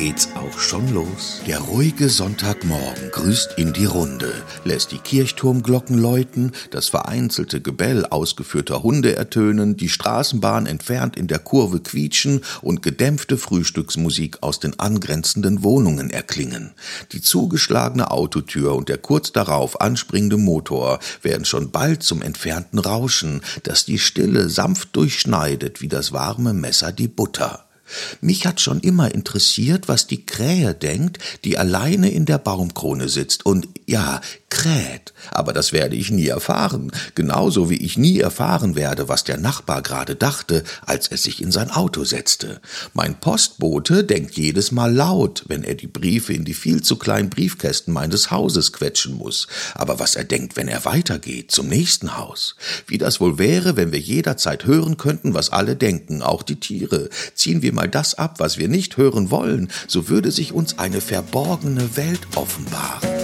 geht's auch schon los. Der ruhige Sonntagmorgen grüßt in die Runde, lässt die Kirchturmglocken läuten, das vereinzelte Gebell ausgeführter Hunde ertönen, die Straßenbahn entfernt in der Kurve quietschen und gedämpfte Frühstücksmusik aus den angrenzenden Wohnungen erklingen. Die zugeschlagene Autotür und der kurz darauf anspringende Motor werden schon bald zum entfernten Rauschen, das die Stille sanft durchschneidet wie das warme Messer die Butter. Mich hat schon immer interessiert, was die Krähe denkt, die alleine in der Baumkrone sitzt. Und ja, kräht. Aber das werde ich nie erfahren, genauso wie ich nie erfahren werde, was der Nachbar gerade dachte, als er sich in sein Auto setzte. Mein Postbote denkt jedes Mal laut, wenn er die Briefe in die viel zu kleinen Briefkästen meines Hauses quetschen muss. Aber was er denkt, wenn er weitergeht zum nächsten Haus. Wie das wohl wäre, wenn wir jederzeit hören könnten, was alle denken, auch die Tiere. Ziehen wir mal das ab, was wir nicht hören wollen, so würde sich uns eine verborgene Welt offenbaren.